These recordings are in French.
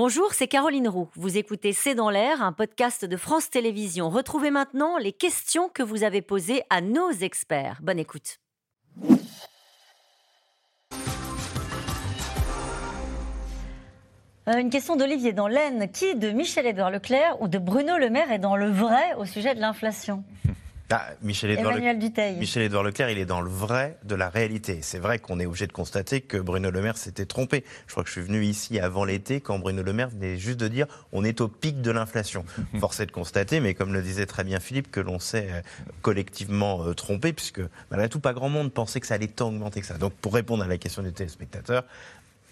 Bonjour, c'est Caroline Roux. Vous écoutez C'est dans l'air, un podcast de France Télévisions. Retrouvez maintenant les questions que vous avez posées à nos experts. Bonne écoute. Euh, une question d'Olivier dans l'Aisne. Qui de Michel-Édouard Leclerc ou de Bruno Le Maire est dans le vrai au sujet de l'inflation? Ah, Michel Emmanuel Édouard Leclerc, il est dans le vrai de la réalité. C'est vrai qu'on est obligé de constater que Bruno Le Maire s'était trompé. Je crois que je suis venu ici avant l'été quand Bruno Le Maire venait juste de dire on est au pic de l'inflation. Force est de constater, mais comme le disait très bien Philippe, que l'on s'est euh, collectivement euh, trompé, puisque malgré tout, pas grand monde pensait que ça allait tant augmenter que ça. Donc pour répondre à la question des téléspectateurs,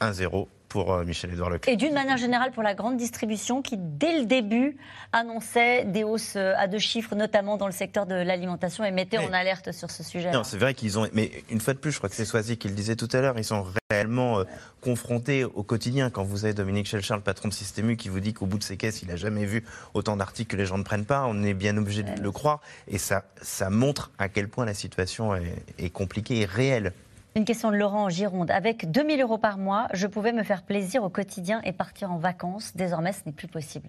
1-0 pour euh, Michel-Édouard Leclerc. Et d'une manière générale pour la grande distribution qui, dès le début, annonçait des hausses euh, à deux chiffres, notamment dans le secteur de l'alimentation, et mettait en alerte sur ce sujet. Non, c'est vrai qu'ils ont. Mais une fois de plus, je crois que c'est Soisy qui le disait tout à l'heure, ils sont réellement euh, confrontés au quotidien. Quand vous avez Dominique Schelchard, le patron de Système qui vous dit qu'au bout de ses caisses, il n'a jamais vu autant d'articles que les gens ne prennent pas, on est bien obligé de le croire. Et ça, ça montre à quel point la situation est, est compliquée et réelle une question de Laurent en Gironde. Avec 2000 euros par mois, je pouvais me faire plaisir au quotidien et partir en vacances. Désormais, ce n'est plus possible.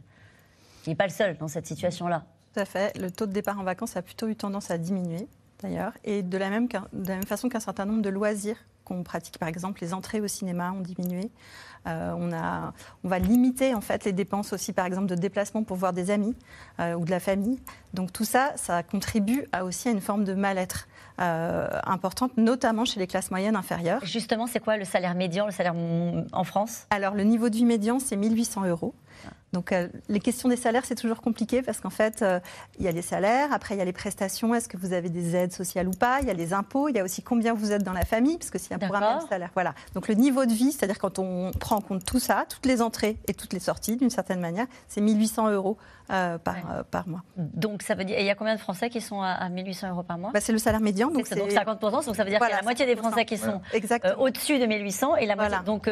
Il n'est pas le seul dans cette situation-là. Tout à fait. Le taux de départ en vacances a plutôt eu tendance à diminuer, d'ailleurs. Et de la, même, façon qu'un certain nombre de loisirs qu'on pratique, par exemple, les entrées au cinéma ont diminué. Euh, on, va limiter en fait les dépenses aussi, par exemple, de déplacement pour voir des amis euh, ou de la famille. Donc tout ça, ça contribue aussi à une forme de mal-être. Euh, importante, notamment chez les classes moyennes inférieures. Justement, c'est quoi le salaire médian, le salaire en France? Alors, le niveau de vie médian, c'est 1800 euros. Donc euh, les questions des salaires, c'est toujours compliqué parce qu'en fait, euh, il y a les salaires, après il y a les prestations, est-ce que vous avez des aides sociales ou pas, il y a les impôts, il y a aussi combien vous êtes dans la famille, parce que s'il y a pour un même salaire. Voilà. Donc le niveau de vie, c'est-à-dire quand on prend en compte tout ça, toutes les entrées et toutes les sorties, d'une certaine manière, c'est 1800 euros euh, par, par, mois. Donc ça veut dire, et il y a combien de Français qui sont à, 1800 euros par mois? Bah, C'est le salaire médian. Donc, donc 50%, donc ça veut dire qu'il y a la moitié des Français qui sont au-dessus de 1800 et la moitié. Donc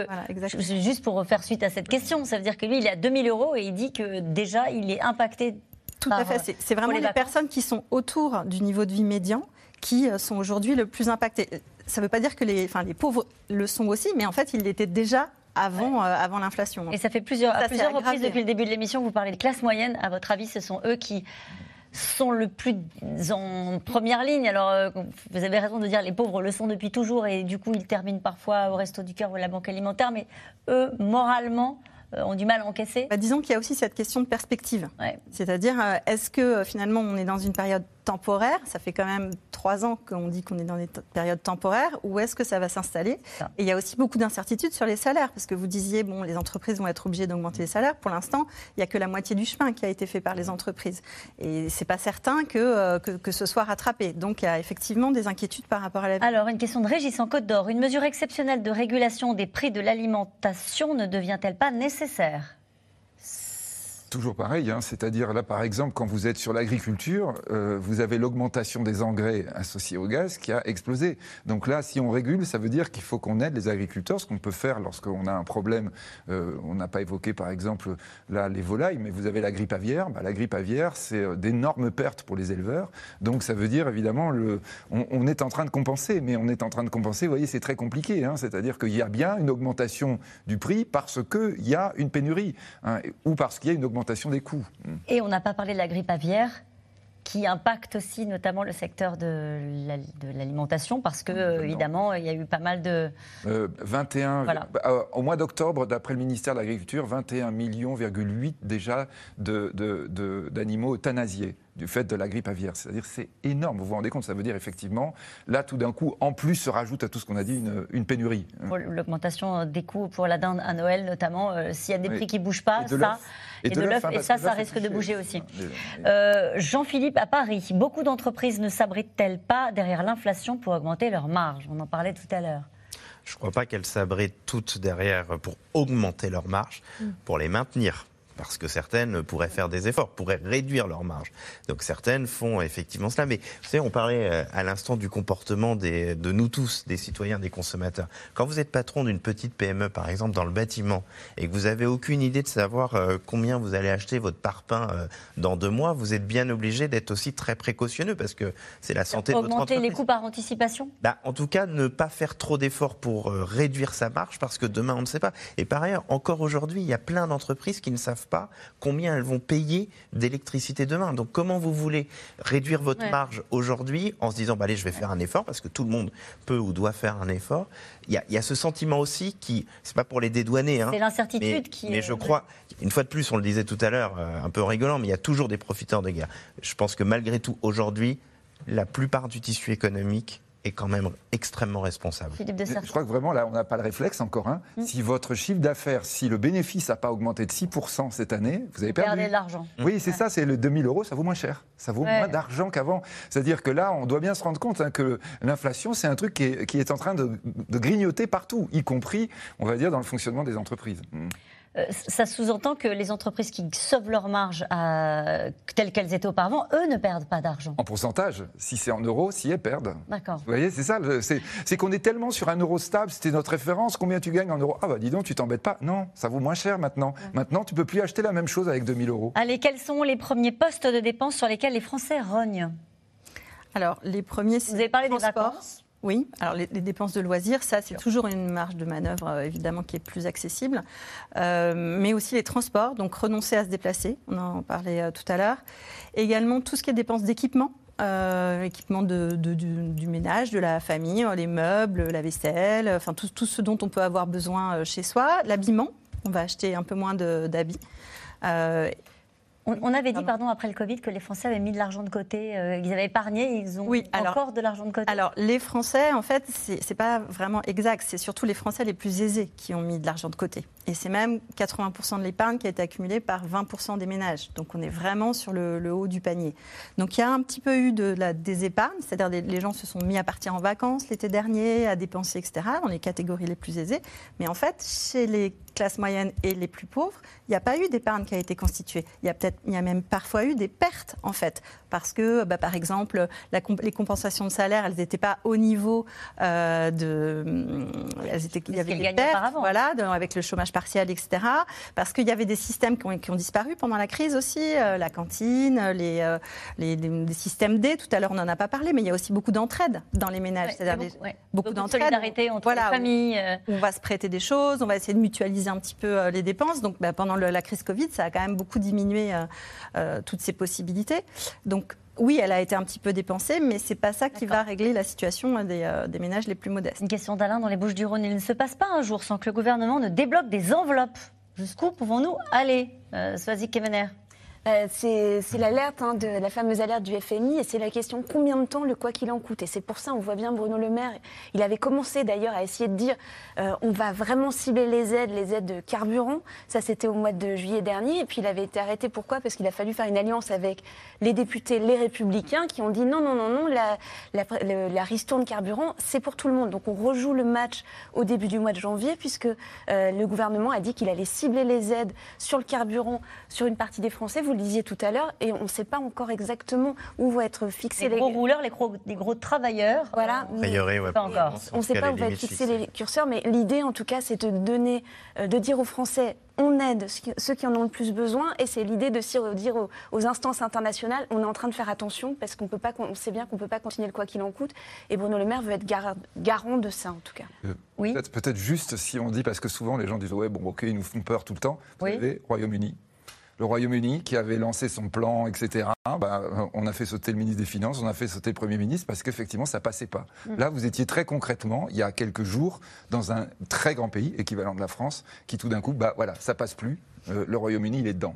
juste pour faire suite à cette question, ça veut dire que lui, il est à 2000 euros et il dit que déjà, il est impacté. Tout à fait. C'est vraiment les, personnes qui sont autour du niveau de vie médian qui euh, sont aujourd'hui le plus impactées. Ça ne veut pas dire que les, enfin, les pauvres le sont aussi, mais en fait, ils l'étaient déjà avant, euh, avant l'inflation. Et ça fait plusieurs, à plusieurs reprises depuis le début de l'émission, vous parlez de classe moyenne. À votre avis, ce sont eux qui sont le plus en première ligne. Alors, euh, vous avez raison de dire les pauvres le sont depuis toujours et du coup, ils terminent parfois au Resto du Cœur ou à la Banque alimentaire, mais eux, moralement, ont du mal à encaisser bah, Disons qu'il y a aussi cette question de perspective. C'est-à-dire, euh, est-ce que euh, finalement on est dans une période temporaire Ça fait quand même trois ans qu'on dit qu'on est dans des périodes temporaires. Ou est-ce que ça va s'installer? Et il y a aussi beaucoup d'incertitudes sur les salaires, parce que vous disiez, bon, les entreprises vont être obligées d'augmenter les salaires. Pour l'instant, il n'y a que la moitié du chemin qui a été fait par les entreprises. Et c'est pas certain que, que, que, ce soit rattrapé. Donc il y a effectivement des inquiétudes par rapport à la Alors, une question de Régis en Côte d'Or. Une mesure exceptionnelle de régulation des prix de l'alimentation ne devient-elle pas nécessaire? Toujours pareil, hein. c'est-à-dire là par exemple quand vous êtes sur l'agriculture, euh, vous avez l'augmentation des engrais associés au gaz qui a explosé. Donc là, si on régule, ça veut dire qu'il faut qu'on aide les agriculteurs, ce qu'on peut faire lorsqu'on a un problème. Euh, on n'a pas évoqué par exemple là les volailles, mais vous avez la grippe aviaire. Bah, la grippe aviaire, c'est euh, d'énormes pertes pour les éleveurs. Donc ça veut dire évidemment, le, on, est en train de compenser, mais on est en train de compenser. Vous voyez, c'est très compliqué. Hein. c'est-à-dire qu'il y a bien une augmentation du prix parce qu'il y a une pénurie hein, ou parce qu'il y a une augmentation des coûts. Et on n'a pas parlé de la grippe aviaire qui impacte aussi notamment le secteur de l'alimentation parce que évidemment. il y a eu pas mal de 21 euh, bah, euh, au mois d'octobre d'après le ministère de l'Agriculture 21 millions déjà d'animaux de, de, euthanasiés du fait de la grippe aviaire. C'est-à-dire c'est énorme. Vous vous rendez compte Ça veut dire effectivement, là tout d'un coup, en plus se rajoute à tout ce qu'on a dit une, pénurie. L'augmentation des coûts pour la dinde à Noël notamment, euh, s'il y a des prix qui ne bougent pas, ça, et, de l'œuf, et ça, ça risque de bouger aussi. Euh, Jean-Philippe, à Paris, beaucoup d'entreprises ne s'abritent-elles pas derrière l'inflation pour augmenter leurs marges? On en parlait tout à l'heure. Je ne crois pas qu'elles s'abritent toutes derrière pour augmenter leurs marges, mm. pour les maintenir parce que certaines pourraient faire des efforts, pourraient réduire leur marge. Donc certaines font effectivement cela. Mais vous savez, on parlait euh, à l'instant du comportement des, de nous tous, des citoyens, des consommateurs. Quand vous êtes patron d'une petite PME, par exemple, dans le bâtiment, et que vous n'avez aucune idée de savoir euh, combien vous allez acheter votre parpaing euh, dans deux mois, vous êtes bien obligé d'être aussi très précautionneux parce que c'est la santé de votre entreprise. Augmenter les coûts par anticipation? Bah, En tout cas, ne pas faire trop d'efforts pour réduire sa marge parce que demain, on ne sait pas. Et par ailleurs, encore aujourd'hui, il y a plein d'entreprises qui ne savent pas combien elles vont payer d'électricité demain. Donc comment vous voulez réduire votre marge aujourd'hui en se disant bah, allez je vais faire un effort parce que tout le monde peut ou doit faire un effort. Il y a, ce sentiment aussi qui c'est pas pour les dédouaner. Hein, c'est l'incertitude qui. Mais je crois une fois de plus on le disait tout à l'heure euh, un peu rigolant mais il y a toujours des profiteurs de guerre. Je pense que malgré tout aujourd'hui la plupart du tissu économique est quand même extrêmement responsable. Je crois que vraiment, là, on n'a pas le réflexe encore. Hein. Mm. Si votre chiffre d'affaires, si le bénéfice n'a pas augmenté de 6% cette année, vous avez perdu. de l'argent. Oui, c'est ça, c'est le 2000 euros, ça vaut moins cher. Ça vaut moins d'argent qu'avant. C'est-à-dire que là, on doit bien se rendre compte hein, que l'inflation, c'est un truc qui est, qui est, en train de, de, grignoter partout, y compris, on va dire, dans le fonctionnement des entreprises. Mm. Euh, ça sous-entend que les entreprises qui sauvent leurs marges à... telles qu'elles étaient auparavant, eux ne perdent pas d'argent. En pourcentage, si c'est en euros, si elles perdent. D'accord. Vous voyez, c'est ça. C'est qu'on est tellement sur un euro stable, c'était notre référence. Combien tu gagnes en euros? Ah bah dis donc, tu t'embêtes pas. Non, ça vaut moins cher maintenant. Maintenant, tu peux plus acheter la même chose avec 2000 euros. Allez, quels sont les premiers postes de dépenses sur lesquels les Français rognent? Alors, les premiers, Vous avez parlé des vacances? Oui, alors les, dépenses de loisirs, ça c'est toujours une marge de manœuvre euh, évidemment qui est plus accessible, euh, mais aussi les transports, donc renoncer à se déplacer, on en parlait euh, tout à l'heure. Également tout ce qui est dépenses d'équipement, équipement de, du, ménage, de la famille, les meubles, la vaisselle, enfin tout, tout, ce dont on peut avoir besoin chez soi, l'habillement, on va acheter un peu moins d'habits. On, avait dit, pardon, après le Covid, que les Français avaient mis de l'argent de côté, euh, ils avaient épargné, ils ont encore de l'argent de côté. Alors, les Français, en fait, c'est pas vraiment exact. C'est surtout les Français les plus aisés qui ont mis de l'argent de côté. Et c'est même 80% de l'épargne qui a été accumulée par 20% des ménages. Donc, on est vraiment sur le, haut du panier. Donc, il y a un petit peu eu de la, des épargnes, c'est-à-dire les gens se sont mis à partir en vacances l'été dernier, à dépenser, etc., dans les catégories les plus aisées. Mais en fait, chez les classes moyennes et les plus pauvres, il n'y a pas eu d'épargne qui a été constituée. Il y a peut-être, y a même parfois eu des pertes en fait, parce que, bah, par exemple, les compensations de salaire, elles n'étaient pas au niveau euh, de, elles étaient, il y avait des pertes, voilà, avec le chômage partiel, etc. Parce qu'il y avait des systèmes qui ont, qui ont, disparu pendant la crise aussi, euh, la cantine, les, euh, les, les, systèmes D. Tout à l'heure, on n'en a pas parlé, mais il y a aussi beaucoup d'entraide dans les ménages, c'est-à-dire beaucoup, d'entraide, solidarité entre les familles. On va se prêter des choses, on va essayer de mutualiser un petit peu les dépenses. Donc, bah, pendant la crise Covid, ça a quand même beaucoup diminué euh, toutes ces possibilités. Donc oui, elle a été un petit peu dépensée, mais c'est pas ça qui va régler la situation des, euh, des, ménages les plus modestes. Une question d'Alain dans les Bouches du Rhône. Il ne se passe pas un jour sans que le gouvernement ne débloque des enveloppes. Jusqu'où pouvons-nous aller, euh, Swazik Kemener? Euh, c'est l'alerte, hein, de la fameuse alerte du FMI, et c'est la question combien de temps le quoi qu'il en coûte? Et c'est pour ça, on voit bien Bruno Le Maire, il avait commencé d'ailleurs à essayer de dire euh, on va vraiment cibler les aides, les aides de carburant. Ça, c'était au mois de juillet dernier, et puis il avait été arrêté. Pourquoi? Parce qu'il a fallu faire une alliance avec les députés, les républicains, qui ont dit non, non, non, non, la, la, la ristourne carburant, c'est pour tout le monde. Donc on rejoue le match au début du mois de janvier, puisque euh, le gouvernement a dit qu'il allait cibler les aides sur le carburant sur une partie des Français. Le disiez tout à l'heure, et on ne sait pas encore exactement où vont être fixés les, gros rouleurs, les gros, les gros travailleurs. Voilà, pas encore. On ne sait pas où vont être fixés les curseurs, mais l'idée, en tout cas, c'est de donner, euh, de dire aux Français on aide ceux qui en ont le plus besoin et c'est l'idée de dire aux, instances internationales on est en train de faire attention parce qu'on peut pas on sait bien qu'on peut pas continuer le quoi qu'il en coûte et Bruno Le Maire veut être garant de ça en tout cas. Euh, oui. Peut-être juste si on dit parce que souvent les gens disent ouais bon ok ils nous font peur tout le temps. Vous savez Royaume-Uni le Royaume-Uni qui avait lancé son plan, etc. Bah, on a fait sauter le ministre des Finances, on a fait sauter le Premier ministre parce qu'effectivement, ça passait pas. Mm. Là, vous étiez très concrètement, il y a quelques jours, dans un très grand pays, équivalent de la France, qui tout d'un coup, bah voilà, ça passe plus. Euh, le Royaume-Uni, il est dedans.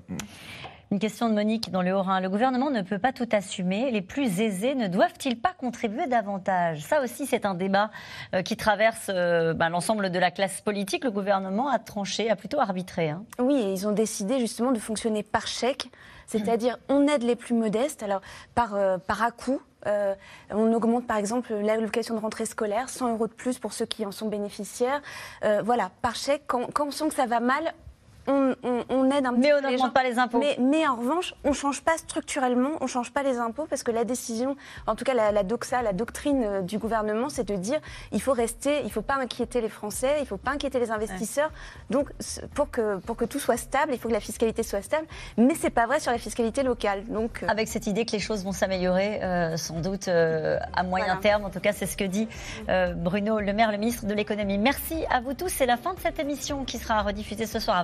Une question de Monique dans le Haut-Rhin. Le gouvernement ne peut pas tout assumer. Les plus aisés ne doivent-ils pas contribuer davantage? Ça aussi, c'est un débat euh, qui traverse euh, ben, l'ensemble de la classe politique. Le gouvernement a tranché, a plutôt arbitré. Hein. Oui, et ils ont décidé justement de fonctionner par chèque. C'est-à-dire, on aide les plus modestes, alors par, euh, par à-coup, on augmente par exemple l'allocation de rentrée scolaire, 100 euros de plus pour ceux qui en sont bénéficiaires. voilà, par chèque, quand, quand, on sent que ça va mal, on, aide un petit mais on n'augmente pas les impôts. Mais, en revanche, on ne change pas structurellement, on ne change pas les impôts parce que la décision, en tout cas la, doxa, la doctrine euh, du gouvernement, c'est de dire il faut rester, il ne faut pas inquiéter les Français, il ne faut pas inquiéter les investisseurs. Donc pour que, pour que tout soit stable, il faut que la fiscalité soit stable. Mais ce n'est pas vrai sur la fiscalité locale. Donc, euh, Avec cette idée que les choses vont s'améliorer euh, sans doute à moyen terme, en tout cas c'est ce que dit Bruno Le Maire, le ministre de l'économie. Merci à vous tous. C'est la fin de cette émission qui sera rediffusée ce soir à